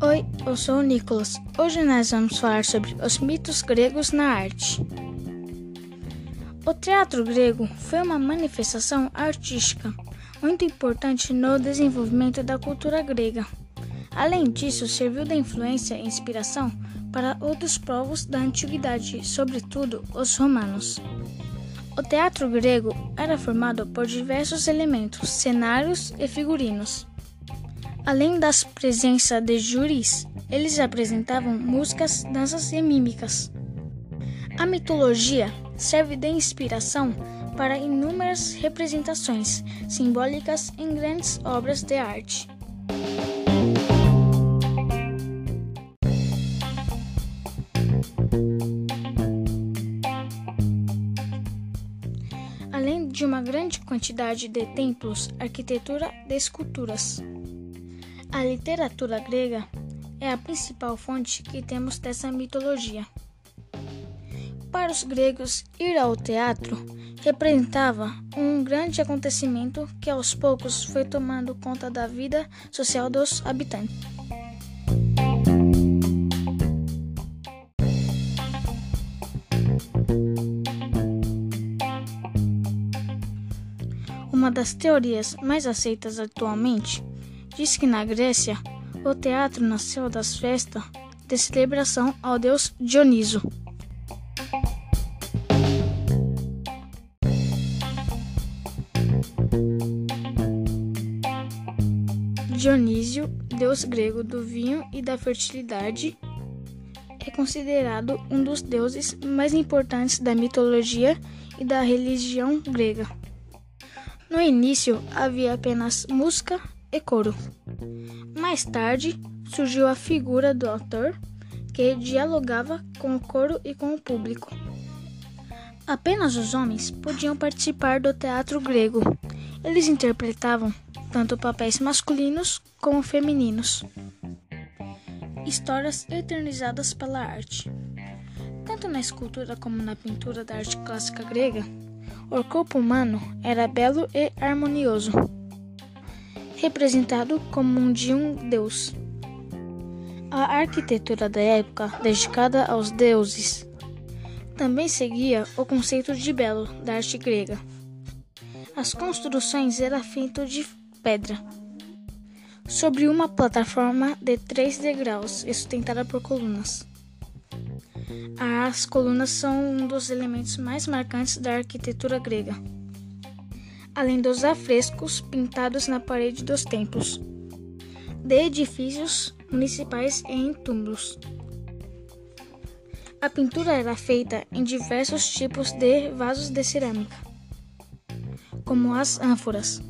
Oi, eu sou o Nicolas. Hoje nós vamos falar sobre os mitos gregos na arte. O teatro grego foi uma manifestação artística muito importante no desenvolvimento da cultura grega. Além disso, serviu de influência e inspiração para outros povos da antiguidade, sobretudo os romanos. O teatro grego era formado por diversos elementos, cenários e figurinos. Além das presenças de júris, eles apresentavam músicas, danças e mímicas. A mitologia serve de inspiração para inúmeras representações simbólicas em grandes obras de arte. Além de uma grande quantidade de templos, arquitetura de esculturas. A literatura grega é a principal fonte que temos dessa mitologia. Para os gregos, ir ao teatro representava um grande acontecimento que aos poucos foi tomando conta da vida social dos habitantes. Uma das teorias mais aceitas atualmente diz que na Grécia o teatro nasceu das festas de celebração ao deus Dioniso. Dionísio, deus grego do vinho e da fertilidade, é considerado um dos deuses mais importantes da mitologia e da religião grega. No início havia apenas música e coro. Mais tarde surgiu a figura do autor, que dialogava com o coro e com o público. Apenas os homens podiam participar do teatro grego. Eles interpretavam tanto papéis masculinos como femininos. Histórias eternizadas pela arte. Tanto na escultura como na pintura da arte clássica grega, o corpo humano era belo e harmonioso, representado como um de um deus. A arquitetura da época, dedicada aos deuses, também seguia o conceito de belo da arte grega. As construções eram feitas de pedra, sobre uma plataforma de três degraus e sustentada por colunas. As colunas são um dos elementos mais marcantes da arquitetura grega, além dos afrescos pintados na parede dos templos, de edifícios municipais e em túmulos. A pintura era feita em diversos tipos de vasos de cerâmica, como as ânforas